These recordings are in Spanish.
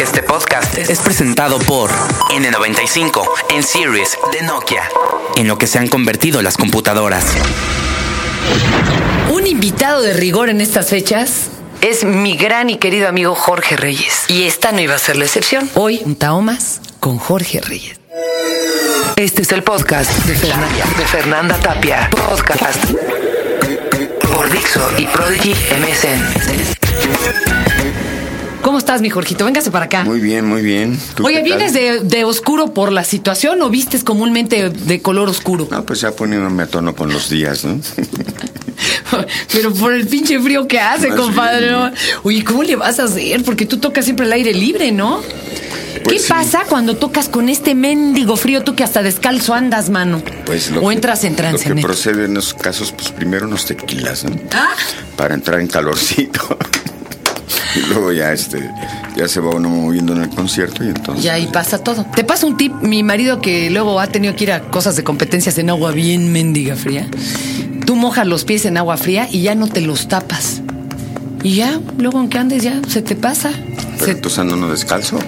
Este podcast es presentado por N95 en Series de Nokia, en lo que se han convertido las computadoras. Un invitado de rigor en estas fechas es mi gran y querido amigo Jorge Reyes. Y esta no iba a ser la excepción. Hoy, un Tao más con Jorge Reyes. Este es el podcast de Fernanda, de Fernanda Tapia. Podcast por Dixo y Prodigy MSN. ¿Cómo estás, mi Jorgito? Véngase para acá. Muy bien, muy bien. ¿Tú Oye? ¿vienes de, de oscuro por la situación o vistes comúnmente de color oscuro? No, pues ya poniéndome a tono con los días, ¿no? Pero por el pinche frío que hace, Más compadre. Oye, ¿cómo le vas a hacer? Porque tú tocas siempre el aire libre, ¿no? Pues ¿Qué sí. pasa cuando tocas con este mendigo frío tú que hasta descalzo andas, mano? Pues lo o que- entras en trance, Lo que procede en esos casos, pues primero unos tequilas, ¿no? Ah, Para entrar en calorcito. Y luego ya, este, ya se va uno moviendo en el concierto y entonces... y ahí pasa todo. Te pasa un tip, mi marido que luego ha tenido que ir a cosas de competencias en agua bien mendiga fría. Tú mojas los pies en agua fría y ya no te los tapas. Y ya, luego aunque andes ya se te pasa. ¿Pero Se- tú ando uno descalzo?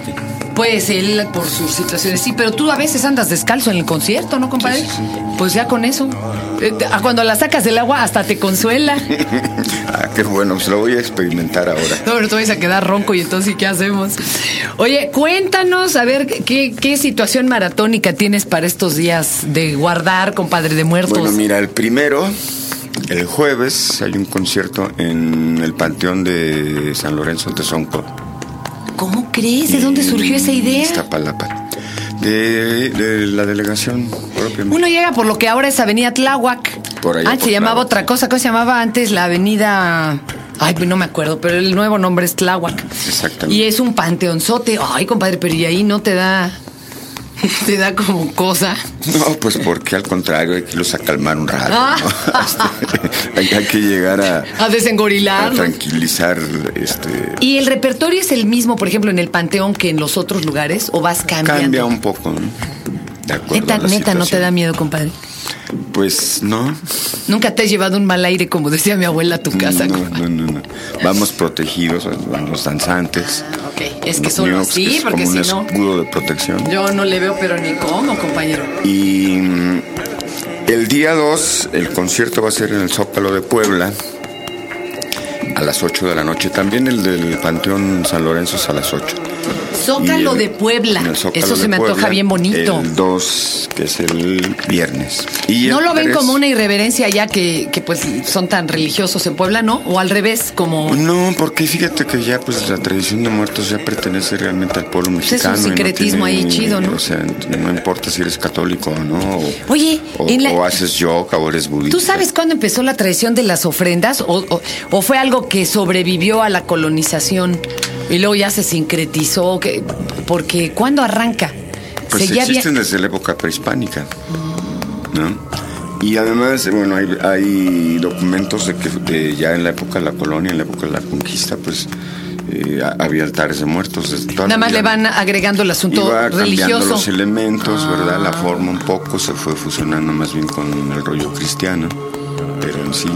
Pues él por sus situaciones, sí, pero tú a veces andas descalzo en el concierto, ¿no, compadre? Sí, sí, Pues ya con eso. Eh, Cuando la sacas del agua hasta te consuela. ah, qué bueno, pues lo voy a experimentar ahora. No, pero tú vas a quedar ronco y entonces, ¿qué hacemos? Oye, cuéntanos, a ver, ¿qué, qué situación maratónica tienes para estos días de guardar, compadre de muertos? Bueno, mira, el primero, el jueves, hay un concierto en el Panteón de San Lorenzo de Sonco. ¿Cómo crees? ¿De dónde surgió esa idea? Iztapalapa. De, de la delegación propiamente. Uno llega por lo que ahora es Avenida Tláhuac. Por Antes por se llamaba Tláhuac. otra cosa. ¿Cómo se llamaba antes la avenida? Ay, pues no me acuerdo, pero el nuevo nombre es Tláhuac. Exactamente. Y es un panteonzote. Ay, compadre, pero y ahí no te da. Te da como cosa. No, pues porque al contrario, hay que irlos a calmar un rato. Ah. ¿no? hay, hay que llegar a, A a tranquilizar este. ¿Y el repertorio es el mismo, por ejemplo, en el panteón que en los otros lugares? ¿O vas cambiando? Cambia un poco, ¿no? De acuerdo Neta, a la neta, ¿no te da miedo, compadre? Pues no. Nunca te has llevado un mal aire, como decía mi abuela, a tu casa. no, no, no, no. Vamos protegidos, los danzantes. Ok, es que solo así, porque si un no. escudo de protección. Yo no le veo, pero ni cómo, compañero. Y mm, el día 2, el concierto va a ser en el Zócalo de Puebla a las 8 de la noche. También el del Panteón San Lorenzo es a las 8. Zócalo el- de Puebla. Eso se me antoja bien bonito. El 2, que es el viernes. Y ¿No el lo ven como una irreverencia ya que, que pues son tan religiosos en Puebla, no? O al revés, como... No, porque fíjate que ya pues la tradición de muertos ya pertenece realmente al pueblo Pues es un mexicano. no sincretismo ahí chido, ¿no? O sea, no importa si eres católico o no. O, Oye, o, en la- o haces yoga o eres budista. ¿Tú sabes cuándo empezó la tradición de las ofrendas? ¿O, o- o fue algo que sobrevivió a la colonización y luego ya se sincretizó? Que, porque ¿cuándo arranca? Pues Seguía existen desde la época prehispánica, ¿no? Y además, bueno, hay, hay documentos de que de ya en la época de la colonia, en la época de la conquista, pues eh, ha- había altares de muertos. Nada más le van agregando el asunto Iba cambiando religioso. los elementos, ¿verdad? La forma un poco se fue fusionando más bien con el rollo cristiano, pero en sí...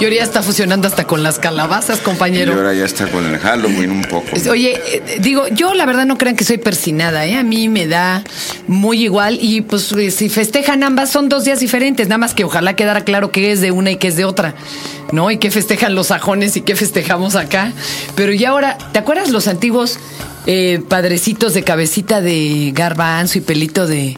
Y ahora ya está fusionando hasta con las calabazas, Y compañero. ahora ya está con el Halloween un poco. Oye, eh, digo, yo la verdad no crean que soy persinada, ¿eh? A mí me da muy igual y pues eh, si festejan ambas son dos días diferentes, nada más que ojalá quedara claro qué es de una y qué es de otra, ¿no? Y qué festejan los sajones y qué festejamos acá. Pero ya ahora, ¿te acuerdas los antiguos eh, padrecitos de cabecita de garbanzo y pelito de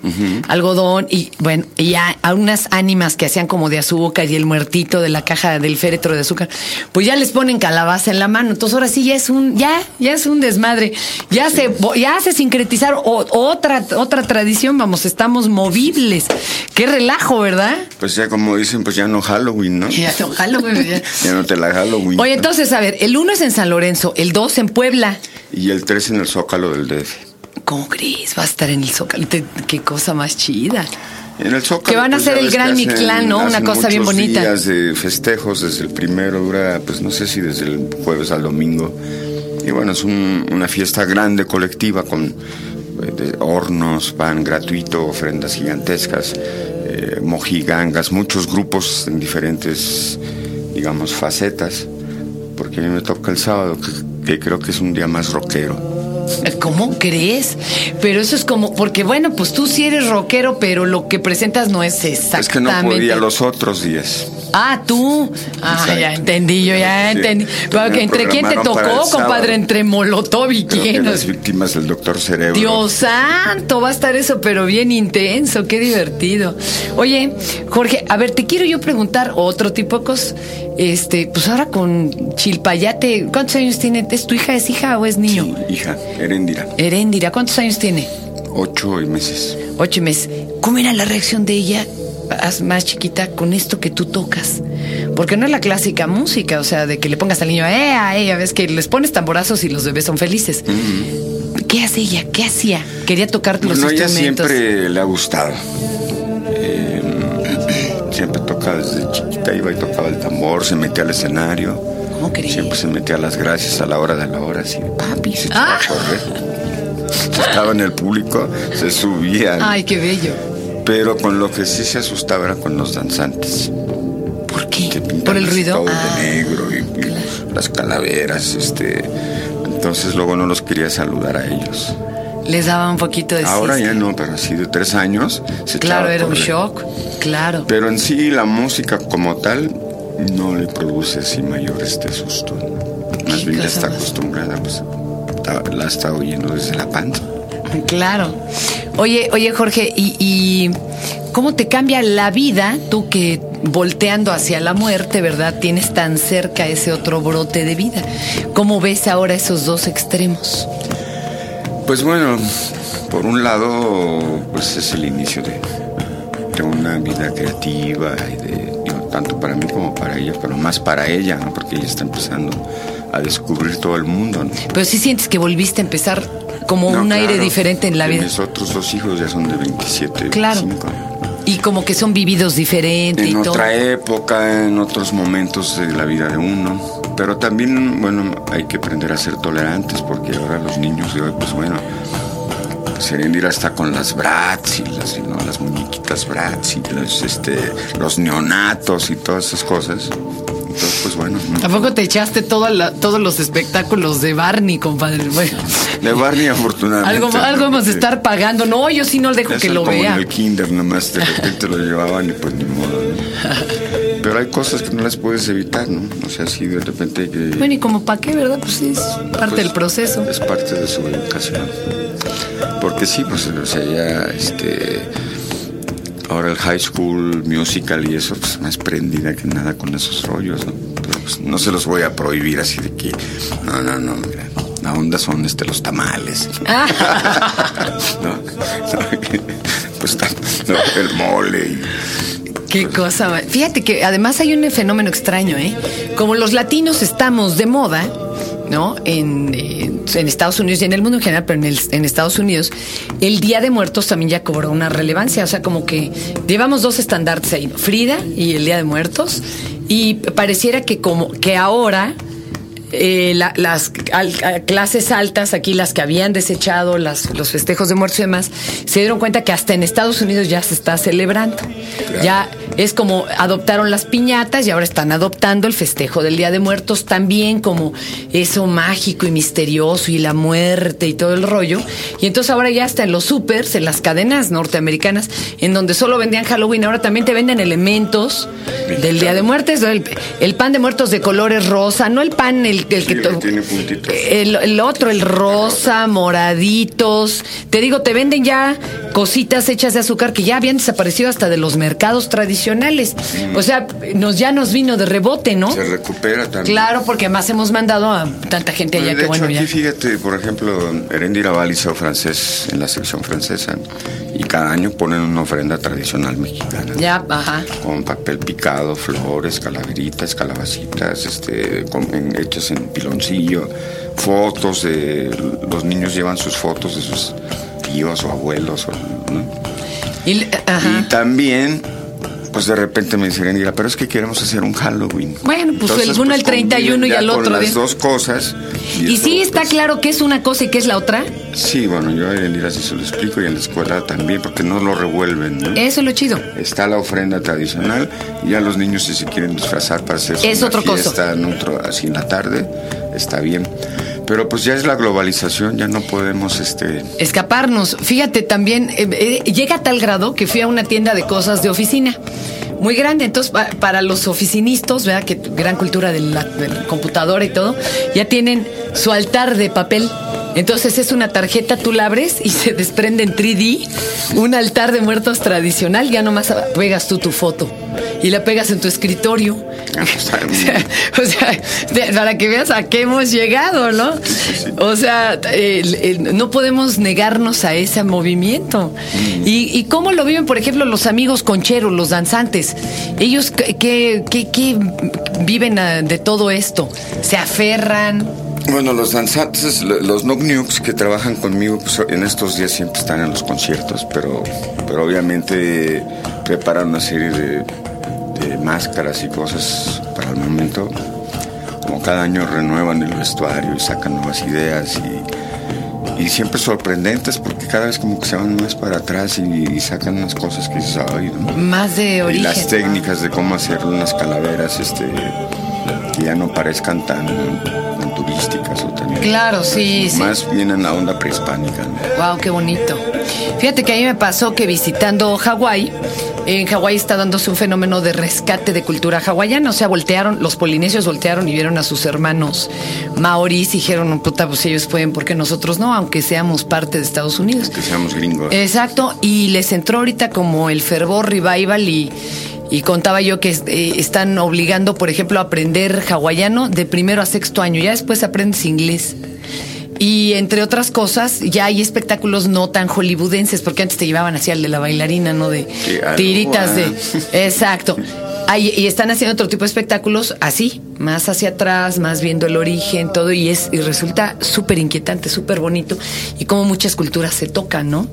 algodón? Y bueno, y ya a unas ánimas que hacían como de azúcar y el muertito de la caja del féretro de azúcar, pues ya les ponen calabaza en la mano. Entonces ahora sí ya es un, ya, ya es un desmadre. Ya se, ya se sincretizar o- otra, otra tradición, vamos, estamos movibles. Qué relajo, ¿verdad? Pues ya como dicen, pues ya no Halloween, ¿no? Ya no, Halloween, ya. Ya no te la Halloween. Oye, entonces, a ver, el uno es en San Lorenzo, el dos en Puebla. Y el 3 en el Zócalo del DF. ¿Cómo crees? Va a estar en el Zócalo. Qué cosa más chida. En el Zócalo, Que van a pues, hacer el Gran Mictlán, ¿no? Una cosa bien bonita. días de festejos, desde el primero dura, pues no sé si desde el jueves al domingo. Y bueno, es un- una fiesta grande, colectiva, con eh, de hornos, pan gratuito, ofrendas gigantescas, eh, mojigangas, muchos grupos en diferentes, digamos, facetas. Porque a mí me toca el sábado, que, que creo que es un día más rockero. ¿Cómo crees? Pero eso es como, porque bueno, pues tú sí eres rockero, pero lo que presentas no es exactamente. Es que no podía los otros días. Ah, tú. Ah, Exacto. ya entendí, yo ya Sí. entendí. Pero, ¿Entre quién te tocó, compadre? ¿Entre Molotov y Creo quién? las víctimas del doctor Cerebro. Dios santo, va a estar eso, pero bien intenso, qué divertido. Oye, Jorge, a ver, te quiero yo preguntar otro tipo de cosas. Este, pues ahora con Chilpayate, ¿cuántos años tiene? ¿Es tu hija, es hija o es niño? Sí, hija, Erendira. Heréndira, ¿cuántos años tiene? Ocho meses. Ocho meses. ¿Cómo era la reacción de ella, as- más chiquita, con esto que tú tocas? Porque no es la clásica música, o sea, de que le pongas al niño, eh, a ella, ves que les pones tamborazos y los bebés son felices. ¿Qué hace ella? ¿Qué hacía? Quería tocar los Bueno, ella instrumentos. siempre le ha gustado. Eh, siempre tocaba desde chiquita, iba y tocaba el tambor, se metía al escenario. ¿Cómo crees? Siempre se metía a las gracias a la hora de la hora, así, papi, se echaba Ah. a correr. Si estaba en el público, se subía. Ay, qué bello. Pero con lo que sí se asustaba era con los danzantes. ¿Por qué? ¿Por el ruido? todo Ah, de negro y, y las calaveras, este. Entonces luego no los quería saludar a ellos. les daba un poquito de Ahora ya no, pero así de tres años se Claro, era un shock. Claro. Pero en sí la música como tal no le produce así mayor este susto. Más bien ya está acostumbrada, pues la está oyendo desde la panza. Claro. Oye, oye, Jorge, ¿y, y cómo te cambia la vida tú que volteando hacia la muerte, ¿verdad? Tienes tan cerca ese otro brote de vida. ¿Cómo ves ahora esos dos extremos? Pues bueno, por un lado, pues es el inicio de, de una vida creativa y de, digo, tanto para mí como para ella, pero más para ella, ¿no? porque ella está empezando a descubrir todo el mundo. ¿no? Pero sí sientes que volviste a empezar como No, un aire claro, diferente en la vida. Mis otros dos hijos ya son de 27, Claro. 25 años. Y como que son vividos diferente y En todo. otra época, en otros momentos de la vida de uno. Pero también, bueno, hay que aprender a ser tolerantes porque ahora los niños de hoy, pues bueno, Serendira está con las brats y las, ¿no? las muñequitas brats y los, este, los neonatos y todas esas cosas. Entonces, pues bueno, ¿A poco te echaste toda la- todos los espectáculos de Barney, compadre? Bueno, de Barney afortunadamente. algo, ¿no? algo vamos a Porque estar pagando. No, yo sí no dejo eso que lo como vea. En el kinder nomás de repente lo llevaban y pues ni modo. ¿no? Pero hay cosas que no las puedes evitar, ¿no? O sea, si de repente que... Bueno, y como para qué, ¿verdad? Pues sí, es parte Pues, del proceso. Es parte de su educación. Porque sí, pues, o sea, ya, este. Ahora el high school musical y eso, pues más prendida que nada con esos rollos, ¿no? Pero, pues, no se los voy a prohibir así de que. No, no, no, mira. La onda son este, los tamales. no, no, pues no, el mole. y- Qué cosa. ma- Fíjate que además hay un fenómeno extraño, ¿eh? Como los latinos estamos de moda, ¿no? En, en- en Estados Unidos y en el mundo en general, pero en, el- en Estados Unidos, el Día de Muertos también ya cobró una relevancia. O sea, como que llevamos dos estandartes ahí. Frida y el Día de Muertos. Y pareciera que como que ahora eh, la- las al- clases altas, aquí las que habían desechado las, los festejos de muertos y demás, se dieron cuenta que hasta en Estados Unidos ya se está celebrando. Ya es como adoptaron las piñatas y ahora están adoptando el festejo del Día de Muertos también como eso mágico y misterioso y la muerte y todo el rollo. Y entonces ahora ya está en los supers, en las cadenas norteamericanas, en donde solo vendían Halloween, ahora también te venden elementos del Día de Muertos, el, el pan de muertos de colores rosa, no el pan el, el Sí, tiene puntitos. el, el otro, el rosa, moraditos. Te digo, te venden ya cositas hechas de azúcar que ya habían desaparecido hasta de los mercados tradicionales. O sea, nos ya nos vino de rebote, ¿no? Se recupera también. Claro, porque además hemos mandado a tanta gente allá de que hecho, bueno aquí ya. fíjate, por ejemplo, Erendira va al liceo francés en la sección francesa y cada año ponen una ofrenda tradicional mexicana. Ya, ajá. Con papel picado, flores, calaveritas, calabacitas, este, con- en- hechas en piloncillo, fotos de los niños llevan sus fotos de sus tíos o abuelos, o- ¿no? Y. Y también, pues de repente me dicen, mira, pero es que queremos hacer un Halloween. Bueno, pues el uno el 31 y al otro Con las dos cosas. ¿Y eso, sí está pues, claro que es una cosa y que es la otra? Sí, bueno, yo a Elira sí se lo explico y en la escuela también, porque no lo revuelven, ¿no? Eso es lo chido. Está la ofrenda tradicional y ya los niños si se quieren disfrazar para hacer Es una otro fiesta en otro, así en la tarde, está bien. Pero pues ya es la globalización, ya no podemos este escaparnos. Fíjate, también eh, eh, llega a tal grado que fui a una tienda de cosas de oficina muy grande. Entonces, pa- para los oficinistas, ¿verdad? Que gran cultura de la, de la computadora y todo, ya tienen su altar de papel. Entonces es una tarjeta, tú la abres y se desprende en 3D un altar de muertos tradicional. Ya nomás pegas tú tu foto y la pegas en tu escritorio. Ah, pues, O sea, o sea, de- para que veas a qué hemos llegado, ¿no? O sea, no podemos negarnos a ese movimiento. ¿Y, y cómo lo viven, por ejemplo, los amigos concheros, los danzantes? Ellos, ¿qué, qué- qué- qué viven ah, de todo esto? ¿Se aferran? Bueno, los danzantes, lo- los Nukes que trabajan conmigo, pues en estos días siempre están en los conciertos, pero, pero obviamente preparan una serie de, de máscaras y cosas para el momento. Como cada año renuevan el vestuario y sacan nuevas ideas y, y siempre sorprendentes porque cada vez como que se van más para atrás y, y sacan unas cosas que dices, ay, ¿no? Más de Y origen. las técnicas de cómo hacer unas calaveras este, que ya no parezcan tan turísticas o. Claro, sí, sí. Más bien en la onda prehispánica. ¿no? Wow, qué bonito. Fíjate que a mí me pasó que visitando Hawái, en Hawái está dándose un fenómeno de rescate de cultura hawaiana. O sea, voltearon, los polinesios voltearon y vieron a sus hermanos maoris y dijeron, puta, pues ellos pueden, porque nosotros no, aunque seamos parte de Estados Unidos. Que seamos gringos. Exacto, y les entró ahorita como el fervor revival y, y contaba yo que eh, están obligando, por ejemplo, a aprender hawaiano de primero a sexto año, ya después aprendes inglés. Y entre otras cosas, ya hay espectáculos no tan hollywoodenses, porque antes te llevaban así al de la bailarina, ¿no? De tiritas de... Exacto. Hay- y están haciendo otro tipo de espectáculos así, más hacia atrás, más viendo el origen, todo, y es y resulta súper inquietante, súper bonito, y como muchas culturas se tocan, ¿no?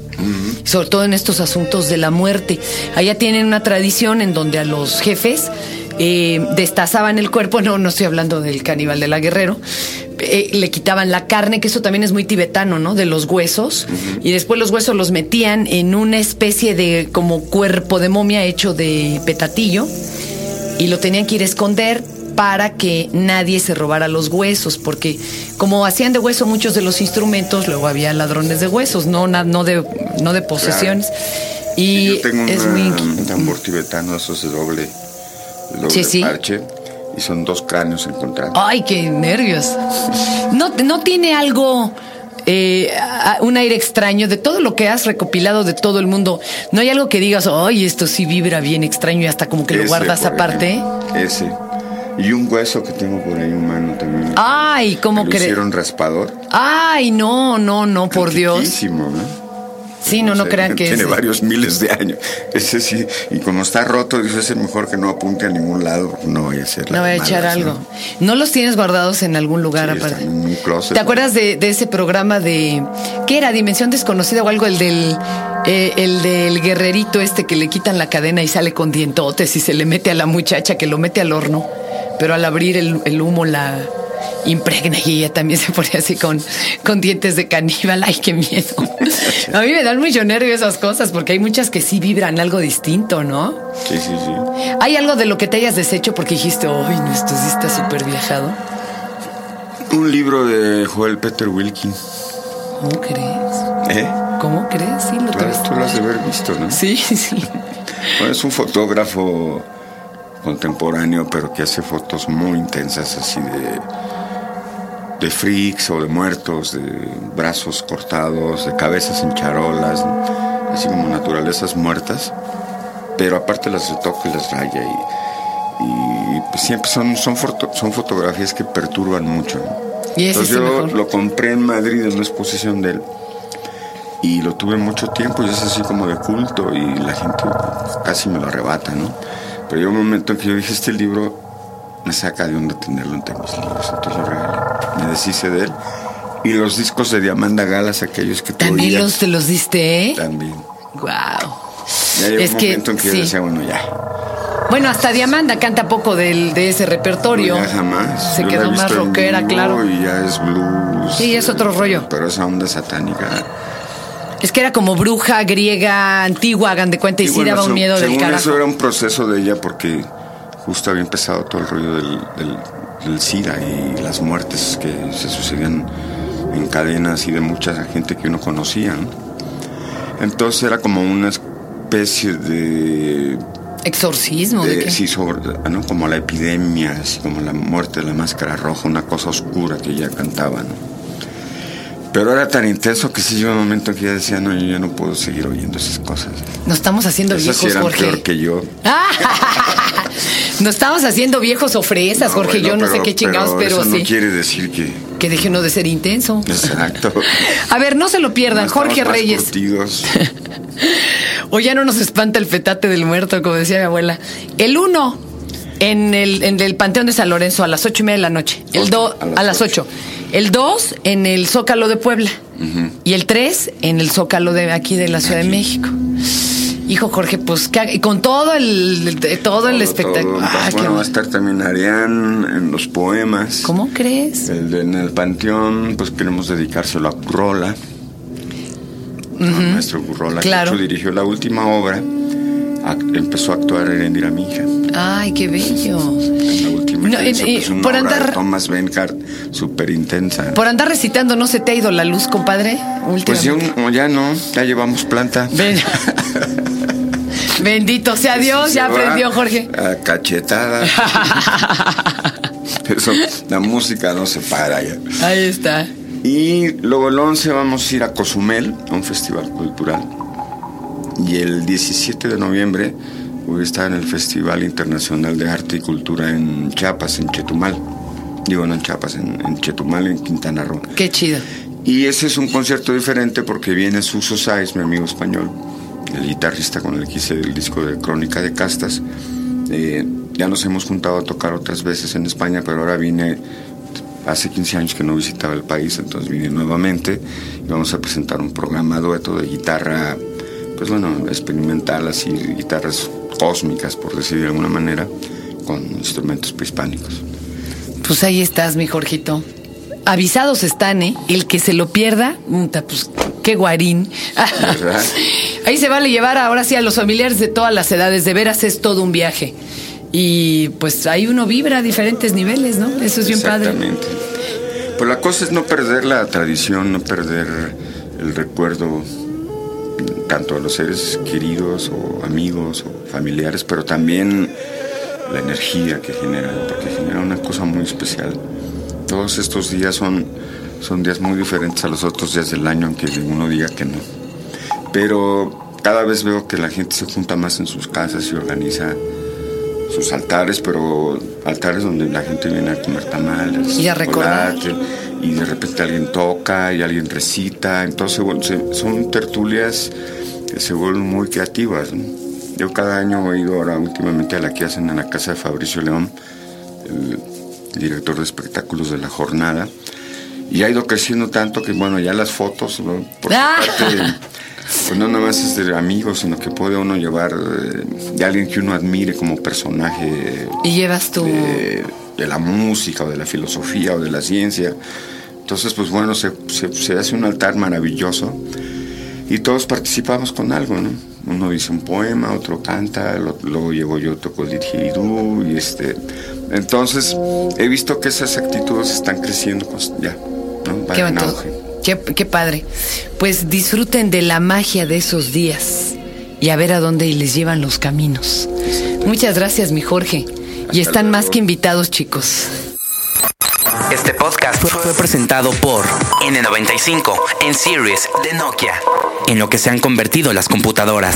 Sobre todo en estos asuntos de la muerte. Allá tienen una tradición en donde a los jefes eh, destazaban el cuerpo, no, no estoy hablando del caníbal de la guerrero, eh, le quitaban la carne, que eso también es muy tibetano, ¿no? De los huesos, y después los huesos los metían en una especie de como cuerpo de momia hecho de petatillo, y lo tenían que ir a esconder para que nadie se robara los huesos, porque como hacían de hueso muchos de los instrumentos, luego había ladrones de huesos, no, no, de, no de posesiones. Y Yo tengo es una- muy... un tambor tibetano, eso es de doble, doble Sí, sí. parche, y son dos cráneos encontrados. Ay, qué nervios. No, no tiene algo, eh, un aire extraño de todo lo que has recopilado de todo el mundo. No hay algo que digas, ay, esto sí vibra bien extraño y hasta como que lo guardas aparte. ejemplo, Ese. Y un hueso que tengo por ahí humano también. Ay, ¿cómo crees? hicieron raspador. Ay, no, no, no, por Dios. ¿no? Sí, no, no crean que Tiene es. varios miles de años. Ese sí. Y como está roto, dice, es mejor que no apunte a ningún lado. No voy a hacer No voy a echar algo. ¿No los tienes guardados en algún lugar Sí, aparte? en un closet. ¿Te acuerdas de, de ese programa de. ¿Qué era? Dimensión desconocida o algo? El del. eh, el del guerrerito este que le quitan la cadena y sale con dientotes y se le mete a la muchacha que lo mete al horno. Pero al abrir el, el humo la impregna y ella también se pone así con, con dientes de caníbal. Ay, qué miedo. A mí me dan mucho nervio esas cosas porque hay muchas que sí vibran algo distinto, ¿no? Sí, sí, sí. ¿Hay algo de lo que te hayas deshecho porque dijiste, ay, no, esto sí está súper viajado? Un libro de Joel Peter Wilkin. ¿Cómo crees? ¿Eh? ¿Cómo crees? Sí, lo Claro, tú lo has de haber visto, ¿no? Sí, sí. Bueno, es un fotógrafo contemporáneo, pero que hace fotos muy intensas, así de, de freaks o de muertos, de brazos cortados, de cabezas en charolas, así como naturalezas muertas, pero aparte las retoca y las raya y, y, pues siempre son, son, foto- son fotografías que perturban mucho. Entonces yo mejor. lo compré en Madrid en una exposición de él y lo tuve mucho tiempo y es así como de culto y la gente casi me lo arrebata, ¿no? Pero llegó un momento en que yo dije, este libro me saca de onda tenerlo entre mis libros, entonces lo regalé, me deshice de él. Y los discos de Diamanda Galas, aquellos que También los te los diste, ¿eh? También. Wow. Ya llegó Es un que, momento en que sí. yo decía, bueno, ya. Bueno, hasta Diamanda canta poco del, de ese repertorio. Ya jamás. Se Yo quedó más rockera, claro. Y ya es blues. Sí, es otro rollo. Pero esa onda satánica. Es que era como bruja griega antigua, hagan de cuenta, y, sí bueno, daba un miedo del según carajo. eso era un proceso de ella porque justo había empezado todo el rollo del, del el SIDA y las muertes que se sucedían en cadenas y de mucha gente que uno conocía. ¿no? Entonces era como una especie de ¿Exorcismo? ¿De, de- qué? sí, sobre, ¿no? como la epidemia, así como la muerte de la máscara roja, una cosa oscura que ella cantaba, ¿no? Pero era tan intenso que sí llegó un momento que ya decía, no, yo ya no puedo seguir oyendo esas cosas. Nos estamos haciendo viejos, sí Jorge. peor que yo. Nos estamos haciendo viejos o fresas, No, Jorge. bueno, yo no sé pero- qué chingados, pero, eso sí. no quiere decir que... Que deje uno de ser intenso. Exacto. A ver, no se lo pierdan. No Jorge Reyes. O ya no nos espanta el petate del muerto, como decía mi abuela. El 1 en el, en el Panteón de San Lorenzo a las ocho y media de la noche. El Ocho, 2 a las a ocho. 8. El 2 en el Zócalo de Puebla. Y el 3 en el Zócalo de aquí de la Ciudad de México. Hijo Jorge, pues ¿qué- con todo el todo, el Todo, espectáculo. todo. Ah, qué bueno, va a estar también Arián en los poemas. ¿Cómo crees? El de- en el panteón, pues queremos dedicárselo a Currola. Al maestro Currola, Claro. que dirigió la última obra. Empezó a actuar Erendira Mija. Ay, qué bello. En la última No, y- pues, una por obra andar- de Thomas Benhart, súper intensa. Por andar recitando, ¿no se te ha ido la luz, compadre? Pues ya, un- ya no, ya llevamos planta. Ven. Bendito sea Dios, ya aprendió Jorge. A cachetada. Eso, la música no se para ya. Ahí está. Y luego el 11 vamos a ir a Cozumel, a un festival cultural. Y el 17 de noviembre voy a estar en el Festival Internacional de Arte y Cultura en Chiapas, en Chetumal. Digo, no en Chiapas, en, en Chetumal, en Quintana Roo. Qué chido. Y ese es un concierto diferente porque viene Suso Sáez, mi amigo español, el guitarrista con el que hice el disco de Crónica de Castas. Eh, ya nos hemos juntado a tocar otras veces en España, pero ahora vine, hace 15 años que no visitaba el país, entonces vine nuevamente y vamos a presentar un programa dueto de guitarra, pues bueno, experimental, así, guitarras cósmicas, por decir de alguna manera, con instrumentos prehispánicos. Pues ahí estás, mi Jorgito. Avisados están, ¿eh? El que se lo pierda, pues qué guarín. ¿Verdad? Ahí se vale llevar ahora sí a los familiares de todas las edades. De veras es todo un viaje. Y pues ahí uno vibra a diferentes niveles, ¿no? Eso es bien padre. Exactamente. Pues la cosa es no perder la tradición, no perder el recuerdo tanto de los seres queridos o amigos o familiares, pero también la energía que generan, porque genera una cosa muy especial. Todos estos días son, son días muy diferentes a los otros días del año, aunque uno diga que no. Pero cada vez veo que la gente se junta más en sus casas y organiza sus altares, pero altares donde la gente viene a comer tamales, Y a recordar. chocolate, y de repente alguien toca y alguien recita, entonces bueno, se- son tertulias que se vuelven muy creativas. ¿no? Yo cada año he ido ahora últimamente a la que hacen en la casa de Fabricio León, el director de espectáculos de la jornada, y ha ido creciendo tanto que bueno, ya las fotos, ¿no? por Ah. parte pues no nada más es de amigos, sino que puede uno llevar eh, de alguien que uno admire como personaje Y llevas tu... de, de la música o de la filosofía o de la ciencia. Entonces, pues bueno, se, se- se hace un altar maravilloso y todos participamos con algo, ¿no? Uno dice un poema, otro canta, lo- luego llego yo, toco el didgeridoo y este... Entonces, he visto que esas actitudes están creciendo pues, ya, ¿no? Van Qué, en bonito. auge. Qué, qué padre. Pues disfruten de la magia de esos días y a ver a dónde les llevan los caminos. Muchas gracias, mi Jorge. Y están más que invitados, chicos. Este podcast fue, fue presentado por N95 en Series de Nokia, en lo que se han convertido las computadoras.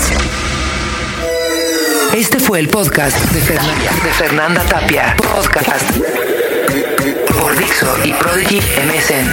Este fue el podcast de Fernanda, de Fernanda Tapia. Podcast por Dixo y Prodigy MSN.